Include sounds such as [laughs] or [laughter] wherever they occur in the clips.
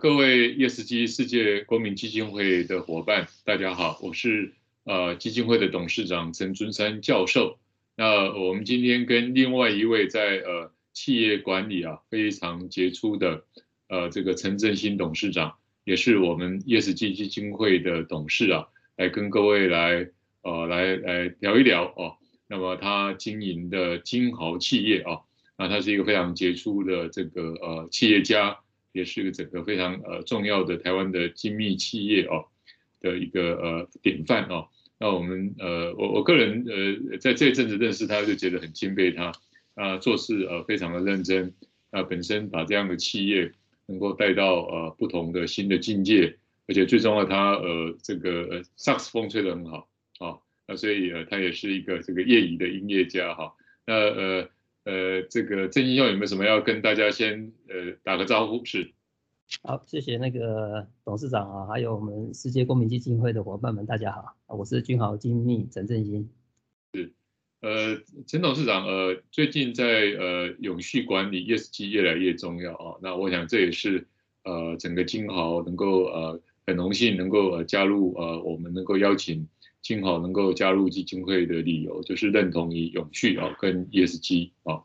各位 ESG 世界公民基金会的伙伴，大家好，我是呃基金会的董事长陈尊山教授。那我们今天跟另外一位在呃企业管理啊非常杰出的呃这个陈正兴董事长，也是我们 ESG 基金会的董事啊，来跟各位来呃来来聊一聊哦。那么他经营的金豪企业啊，那他是一个非常杰出的这个呃企业家。也是一个整个非常呃重要的台湾的精密企业哦的一个呃典范哦。那我们呃我我个人呃在这一阵子认识他，就觉得很钦佩他啊，做事呃非常的认真啊，本身把这样的企业能够带到呃不同的新的境界，而且最重要他呃这个呃萨克斯风吹得很好啊，那所以呃他也是一个这个业余的音乐家哈，那呃。呃，这个正兴兄有没有什么要跟大家先呃打个招呼？是，好，谢谢那个董事长啊，还有我们世界公民基金会的伙伴们，大家好，我是君豪精密陈振兴。是，呃，陈董事长，呃，最近在呃永续管理 ESG 越来越重要啊，那我想这也是呃整个金豪能够呃很荣幸能够呃加入呃我们能够邀请。金豪能够加入基金会的理由，就是认同于永续啊，跟 ESG 啊。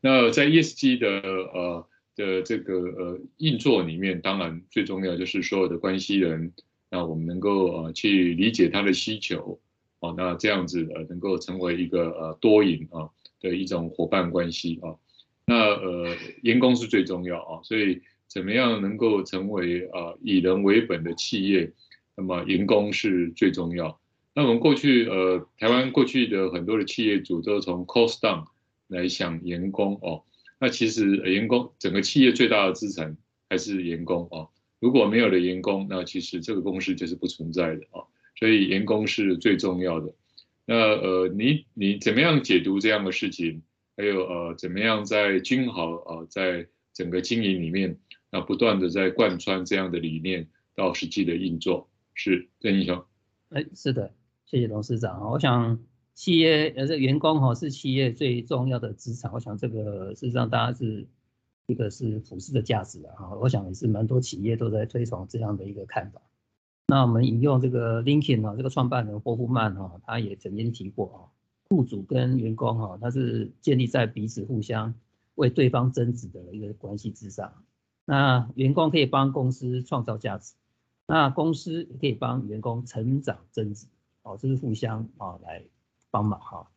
那在 ESG 的呃的这个呃运作里面，当然最重要就是所有的关系人，那我们能够呃去理解他的需求啊，那这样子呃能够成为一个呃多赢啊的一种伙伴关系啊。那呃员工是最重要啊，所以怎么样能够成为啊以人为本的企业，那么员工是最重要。那我们过去，呃，台湾过去的很多的企业主都从 cost down 来想员工哦。那其实员工整个企业最大的资产还是员工哦。如果没有了员工，那其实这个公司就是不存在的哦。所以员工是最重要的。那呃，你你怎么样解读这样的事情？还有呃，怎么样在君豪啊，在整个经营里面，那不断的在贯穿这样的理念到实际的运作？是郑英雄。哎，是的。谢谢董事长。我想企业呃，这员工哈是企业最重要的资产。我想这个事实上大家是一个是普世的价值的哈。我想也是蛮多企业都在推崇这样的一个看法。那我们引用这个 LinkedIn 啊，这个创办人霍夫曼哈，他也曾经提过啊，雇主跟员工哈，他是建立在彼此互相为对方增值的一个关系之上。那员工可以帮公司创造价值，那公司也可以帮员工成长增值。哦，这是互相啊来帮忙哈。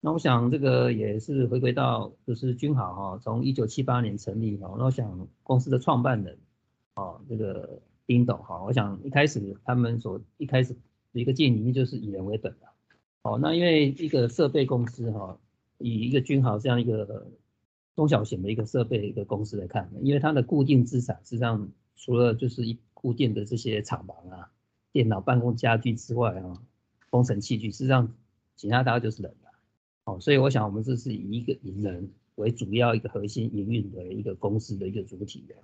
那我想这个也是回归到就是君豪哈，从一九七八年成立哈。那我想公司的创办人啊，这个丁董哈，我想一开始他们所一开始的一个建议就是以人为本的。哦，那因为一个设备公司哈，以一个君豪这样一个中小型的一个设备一个公司来看，因为它的固定资产实际上除了就是一固定的这些厂房啊、电脑、办公家具之外啊。工程器具，实际上其他大概就是人了，哦，所以我想我们这是以一个以人为主要一个核心营运的一个公司的一个主体的。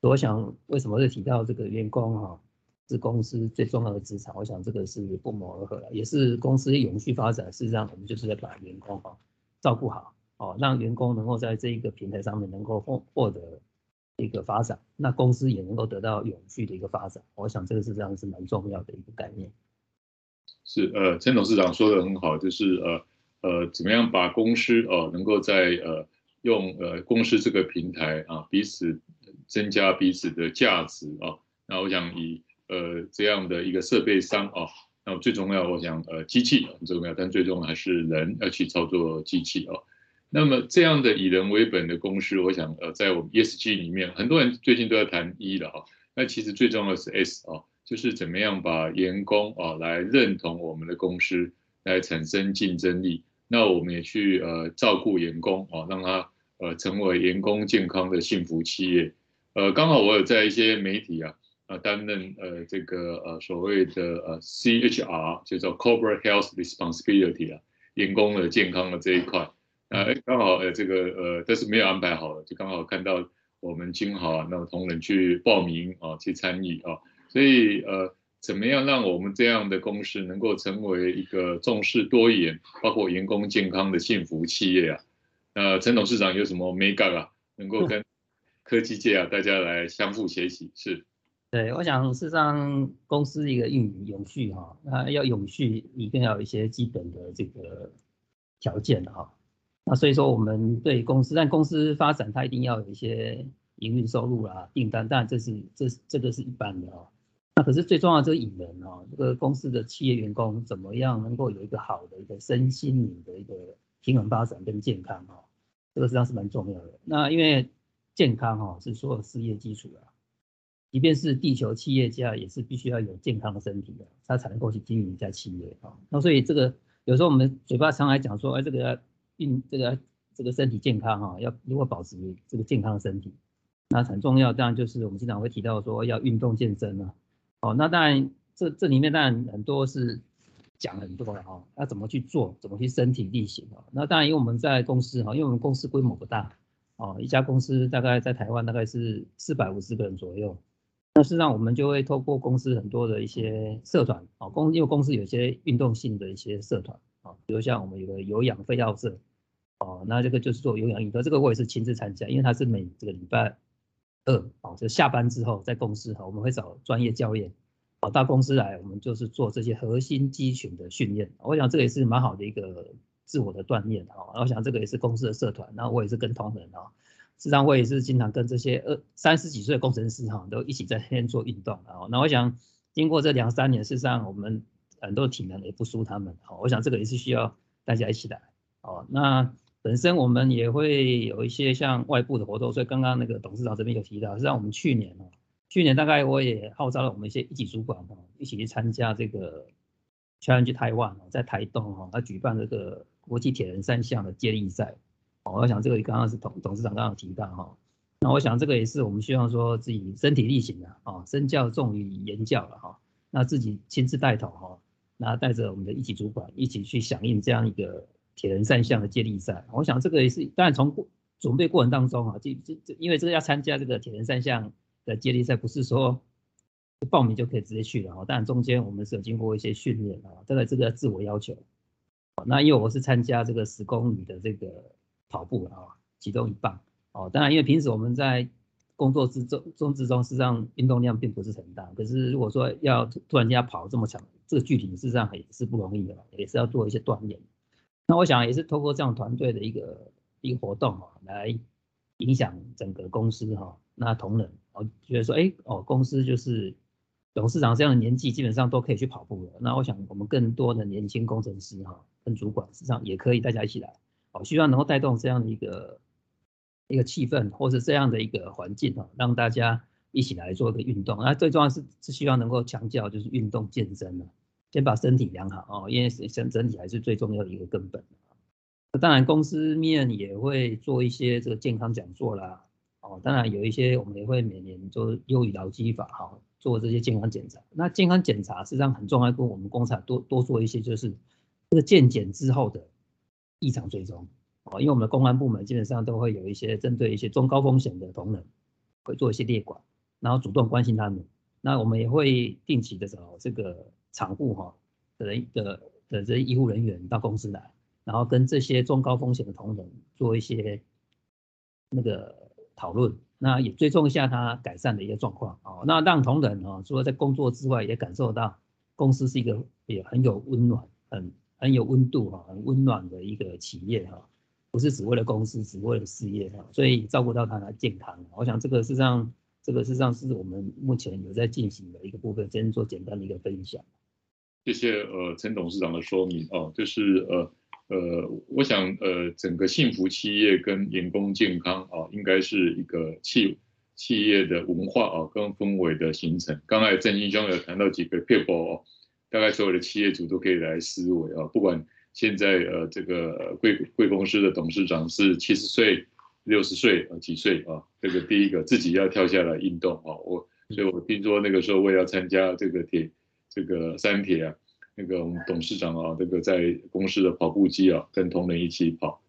所以我想为什么会提到这个员工哈是公司最重要的资产？我想这个是不谋而合了，也是公司永续发展。事实上，我们就是在把员工哈照顾好，哦，让员工能够在这一个平台上面能够获获得一个发展，那公司也能够得到永续的一个发展。我想这个是这样是蛮重要的一个概念。是呃，陈董事长说的很好，就是呃呃，怎么样把公司哦、呃，能够在呃用呃公司这个平台啊，彼此增加彼此的价值啊。那我想以呃这样的一个设备商啊，那最重要，我想呃机器很重要，但最重要还是人要去操作机器啊。那么这样的以人为本的公司，我想呃在我们 ESG 里面，很多人最近都在谈 E 了啊，那其实最重要的是 S 啊。就是怎么样把员工啊来认同我们的公司，来产生竞争力。那我们也去呃照顾员工啊，让他呃成为员工健康的幸福企业。呃，刚好我有在一些媒体啊啊担任呃这个呃所谓的呃 CHR，就叫 Corporate Health Responsibility 啊，员工的健康的这一块。呃，刚好呃这个呃但是没有安排好了，就刚好看到我们金豪啊，那同仁去报名啊去参与啊。所以呃，怎么样让我们这样的公司能够成为一个重视多元，包括员工健康的幸福企业啊？那，陈董事长有什么眉角啊，能够跟科技界啊大家来相互学习？是对，我想事实上公司一个运营永续哈，那要永续一定要有一些基本的这个条件哈。那所以说我们对公司，但公司发展它一定要有一些营运收入啦、订单，当然这是这这个是一般的啊。可是最重要的这个引人哦，这个公司的企业员工怎么样能够有一个好的一个身心灵的一个平衡发展跟健康哦，这个实际上是蛮重要的。那因为健康哈是所有事业基础啊。即便是地球企业家，也是必须要有健康的身体的，他才能够去经营一家企业啊。那所以这个有时候我们嘴巴常来讲说，哎，这个运这个这个身体健康哈，要如何保持这个健康的身体，那很重要。当然就是我们经常会提到说要运动健身啊。哦，那当然这这里面当然很多是讲很多了哈，要怎么去做，怎么去身体力行啊。那当然因为我们在公司哈，因为我们公司规模不大哦，一家公司大概在台湾大概是四百五十个人左右。那事实上，我们就会透过公司很多的一些社团，啊，公因为公司有一些运动性的一些社团，啊，比如像我们有个有氧飞奥社，哦，那这个就是做有氧运动，这个我也是亲自参加，因为它是每这个礼拜二，哦，就下班之后在公司哈，我们会找专业教练，哦，到公司来，我们就是做这些核心肌群的训练，我想这个也是蛮好的一个自我的锻炼，哈，我想这个也是公司的社团，然后我也是跟同仁啊。实际上我也是经常跟这些二三十几岁的工程师哈，都一起在那边做运动啊。那我想经过这两三年，事实上我们很多体能也不输他们。好，我想这个也是需要大家一起来。哦，那本身我们也会有一些像外部的活动，所以刚刚那个董事长这边有提到，实际上我们去年哦，去年大概我也号召了我们一些一级主管哈，一起去参加这个 Challenge Taiwan 在台东哈，他举办这个国际铁人三项的接力赛。我想这个刚刚是董董事长刚刚提到哈，那我想这个也是我们希望说自己身体力行的啊，身教重于言教了哈，那自己亲自带头哈，那带着我们的一级主管一起去响应这样一个铁人三项的接力赛，我想这个也是当然从过准备过程当中啊，这这这因为这个要参加这个铁人三项的接力赛，不是说报名就可以直接去了哈，当然中间我们是有经过一些训练啊，这个这个自我要求，那因为我是参加这个十公里的这个。跑步啊，其中一棒哦。当然，因为平时我们在工作之中中之中，实际上运动量并不是很大。可是如果说要突然间跑这么长，这个距离事实上也是不容易的，也是要做一些锻炼。那我想也是透过这样团队的一个一个活动哈，来影响整个公司哈。那同仁我觉得说，哎哦，公司就是董事长这样的年纪，基本上都可以去跑步了。那我想我们更多的年轻工程师哈，跟主管实际上也可以大家一起来。哦，希望能够带动这样的一个一个气氛，或是这样的一个环境啊，让大家一起来做一个运动。那最重要是是希望能够强调就是运动健身啊，先把身体养好哦，因为身整体还是最重要的一个根本。当然公司面也会做一些这个健康讲座啦，哦，当然有一些我们也会每年做优于劳基法哈，做这些健康检查。那健康检查实际上很重要，跟我们工厂多多做一些就是这个健检之后的。异常追踪哦，因为我们的公安部门基本上都会有一些针对一些中高风险的同仁，会做一些列管，然后主动关心他们。那我们也会定期的找这个厂户哈的人的的这医护人员到公司来，然后跟这些中高风险的同仁做一些那个讨论，那也追踪一下他改善的一些状况哦。那让同仁啊，除了在工作之外，也感受到公司是一个也很有温暖很。很有温度哈，很温暖的一个企业哈，不是只为了公司，只为了事业哈，所以照顾到他的健康。我想这个事实上，这个事实上是我们目前有在进行的一个部分，先做简单的一个分享。谢谢呃陈董事长的说明哦，就是呃呃，我想呃整个幸福企业跟员工健康啊，应该是一个企企业的文化啊跟氛围的形成。刚才振兴兄有谈到几个撇步哦。大概所有的企业主都可以来思维啊，不管现在呃这个贵贵公司的董事长是七十岁、六十岁啊几岁啊，这个第一个自己要跳下来运动啊，我所以我听说那个时候我也要参加这个铁这个三铁啊，那个我们董事长啊，这个在公司的跑步机啊，跟同仁一起跑，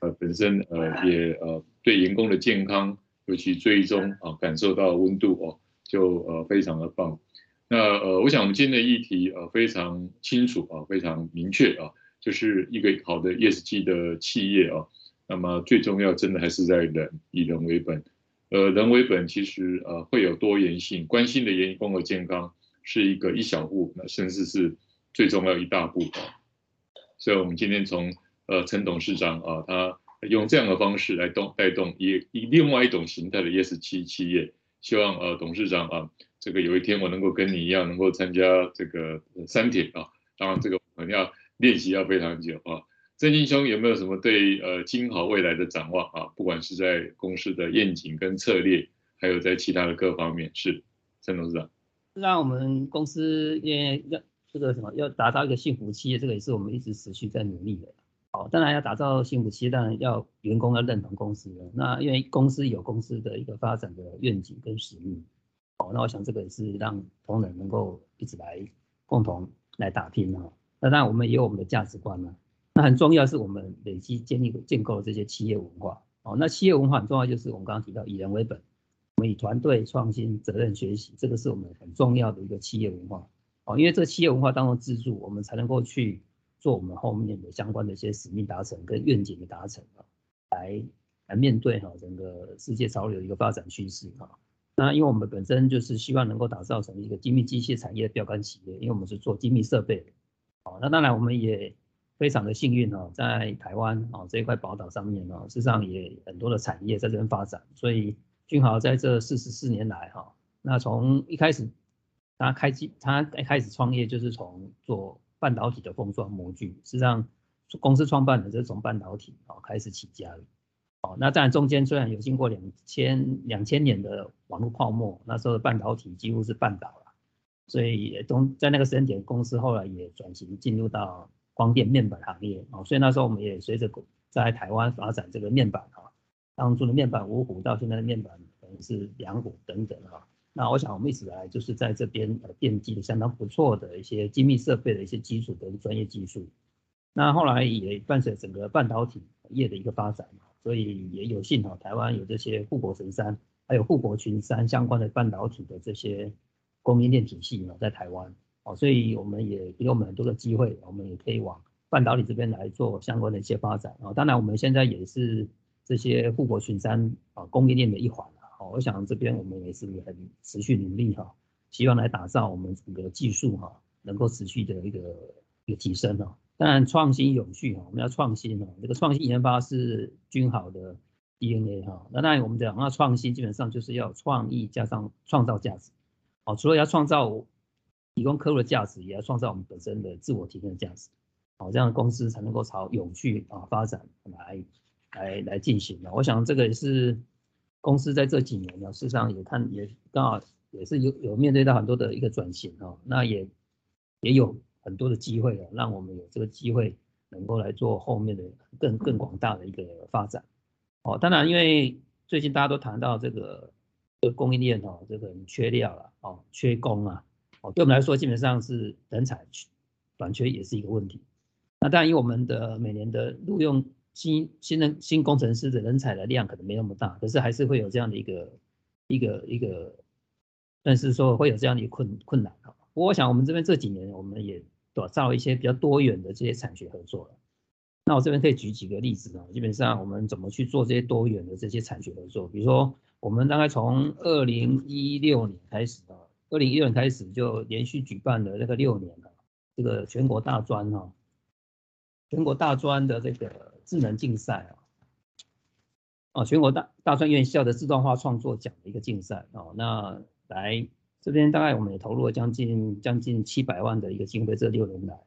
呃本身呃也呃对员工的健康尤其追踪啊，感受到温度哦，就呃非常的棒。那呃，我想我们今天的议题呃非常清楚啊，非常明确啊，就是一个好的 ESG 的企业啊。那么最重要，真的还是在人，以人为本。呃，人为本其实呃会有多元性，关心的员工的健康是一个一小步，那甚至是最重要一大步啊。所以，我们今天从呃陈董事长啊，他用这样的方式来动带动以以另外一种形态的 ESG 企业，希望呃董事长啊，这个有一天我能够跟你一样，能够参加这个三铁啊，当然这个我们要 [laughs] 练习要非常久啊。振兴兄有没有什么对呃金豪未来的展望啊？不管是在公司的愿景跟策略，还有在其他的各方面，是陈董事长。让我们公司也要这个什么，要打造一个幸福企业，这个也是我们一直持续在努力的。好，当然要打造幸福企业，当然要员工要认同公司的。那因为公司有公司的一个发展的愿景跟使命。好，那我想这个也是让同仁能够一直来共同来打拼啊。那当然我们也有我们的价值观呢。那很重要是我们累积建立建构这些企业文化哦。那企业文化很重要，就是我们刚刚提到以人为本，我们以团队创新、责任学习，这个是我们很重要的一个企业文化哦。因为这个企业文化当中支柱，我们才能够去做我们后面的相关的一些使命达成跟愿景的达成啊，来来面对哈整个世界潮流的一个发展趋势哈。那因为我们本身就是希望能够打造成一个精密机械产业的标杆企业，因为我们是做精密设备的哦。那当然我们也。非常的幸运哦，在台湾哦这一块宝岛上面哦，事实上也很多的产业在这边发展，所以君豪在这四十四年来哈，那从一开始他开机，他一开始创业就是从做半导体的封装模具，实际上公司创办的就是从半导体哦开始起家的，哦，那当然中间虽然有经过两千两千年的网络泡沫，那时候半导体几乎是半倒了，所以也中在那个时间点，公司后来也转型进入到。光电面板行业哦，所以那时候我们也随着在台湾发展这个面板哈，当初的面板五虎到现在的面板可能是两虎等等哈。那我想我们一直来就是在这边呃奠基的相当不错的一些精密设备的一些基础跟专业技术。那后来也伴随整个半导体业的一个发展，所以也有幸哈，台湾有这些护国神山，还有护国群山相关的半导体的这些供应链体系呢，在台湾哦。所以我们也给我们很多的机会，我们也可以往半导体这边来做相关的一些发展啊。当然，我们现在也是这些护国群山啊供应链的一环啊。我想这边我们也是很持续努力哈，希望来打造我们整个技术哈，能够持续的一个一个提升啊。当然，创新永续哈，我们要创新啊。这个创新研发是均好的 DNA 哈。那当然，我们讲要创新，基本上就是要创意加上创造价值。好，除了要创造。提供客户的价值，也要创造我们本身的自我提升的价值，好，这样的公司才能够朝永续啊发展来来来进行的。我想这个也是公司在这几年呢，事实上也看也刚好也是有有面对到很多的一个转型哦，那也也有很多的机会啊，让我们有这个机会能够来做后面的更更广大的一个发展。哦，当然因为最近大家都谈到这个这个供应链哦，这个缺料了哦，缺工啊。哦，对我们来说，基本上是人才短缺也是一个问题。那当然，以我们的每年的录用新新人新工程师的人才的量可能没那么大，可是还是会有这样的一个一个一个，但是说会有这样的一个困困难啊。我想，我们这边这几年我们也打造一些比较多元的这些产学合作了。那我这边可以举几个例子啊，基本上我们怎么去做这些多元的这些产学合作？比如说，我们大概从二零一六年开始啊。二零一六年开始就连续举办了那个六年了，这个全国大专哈，全国大专的这个智能竞赛啊，哦，全国大大专院校的自动化创作奖的一个竞赛哦，那来这边大概我们也投入了将近将近七百万的一个经费，这六年来，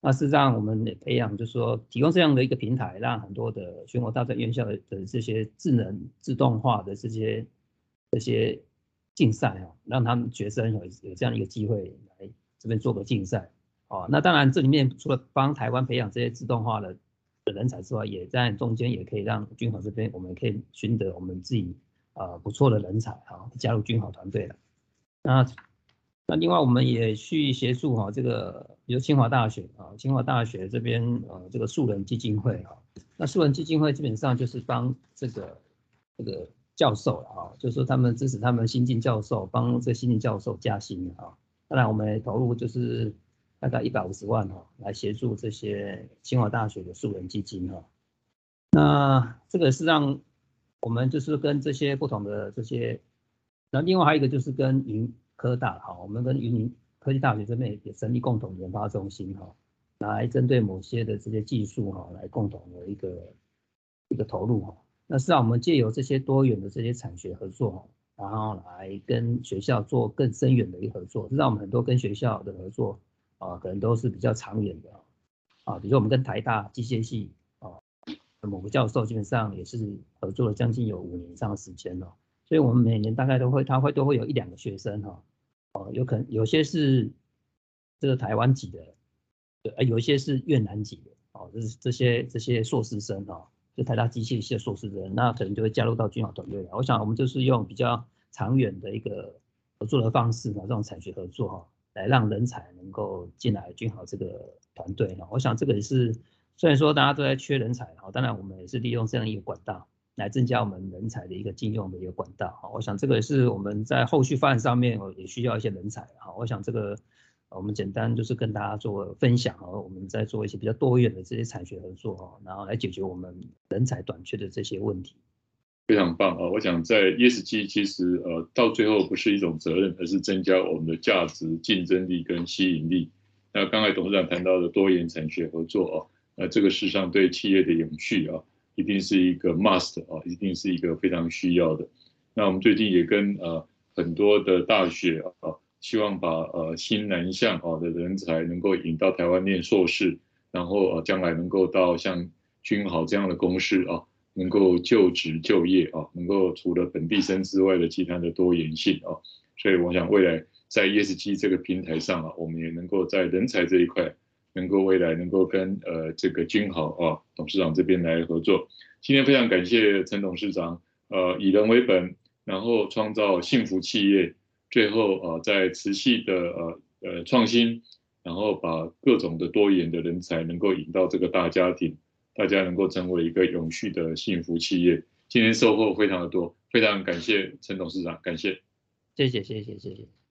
那事实上我们也培养，就是说提供这样的一个平台，让很多的全国大专院校的的这些智能自动化的这些这些。竞赛啊，让他们学生有有这样一个机会来这边做个竞赛哦。那当然，这里面除了帮台湾培养这些自动化的的人才之外，也在中间也可以让君豪这边，我们可以寻得我们自己啊不错的人才啊，加入君豪团队了。那那另外我们也去协助哈这个，比如清华大学啊，清华大学这边呃这个树人基金会哈，那树人基金会基本上就是帮这个这个。教授了啊，就是说他们支持他们新进教授，帮这新进教授加薪啊。当然，我们投入就是大概一百五十万哈，来协助这些清华大学的树人基金哈。那这个是让我们就是跟这些不同的这些，那另外还有一个就是跟云科大哈，我们跟云林科技大学这边也成立共同研发中心哈，来针对某些的这些技术哈，来共同的一个一个投入哈。那是让我们借由这些多元的这些产学合作，然后来跟学校做更深远的一个合作，让我们很多跟学校的合作啊，可能都是比较长远的啊，比如说我们跟台大机械系啊，某个教授基本上也是合作了将近有五年以上的时间了，所以我们每年大概都会，他会都会有一两个学生哈，哦，有可能有些是这个台湾籍的，呃，有一些是越南籍的，哦，就是这些这些硕士生哈。就台大机械系的硕士生，那可能就会加入到君豪团队了。我想我们就是用比较长远的一个合作的方式呢，这种产学合作哈，来让人才能够进来君豪这个团队哈。我想这个也是，虽然说大家都在缺人才哈，当然我们也是利用这样一个管道来增加我们人才的一个进用的一个管道哈。我想这个也是我们在后续发展上面也需要一些人才哈。我想这个。我们简单就是跟大家做分享哦，我们在做一些比较多元的这些产学合作哦，然后来解决我们人才短缺的这些问题。非常棒啊！我想在 ESG 其实呃到最后不是一种责任，而是增加我们的价值、竞争力跟吸引力。那刚才董事长谈到的多元产学合作哦，那这个事实上对企业的永续啊，一定是一个 must 啊，一定是一个非常需要的。那我们最近也跟呃很多的大学啊。希望把呃新南向好的人才能够引到台湾念硕士，然后呃将来能够到像君豪这样的公司啊，能够就职就业啊，能够除了本地生之外的其他的多元性啊，所以我想未来在 ESG 这个平台上啊，我们也能够在人才这一块，能够未来能够跟呃这个君豪啊董事长这边来合作。今天非常感谢陈董事长，呃以人为本，然后创造幸福企业。最后呃，在持续的呃呃创新，然后把各种的多元的人才能够引到这个大家庭，大家能够成为一个永续的幸福企业。今天收获非常的多，非常感谢陈董事长，感谢，谢谢谢谢谢谢。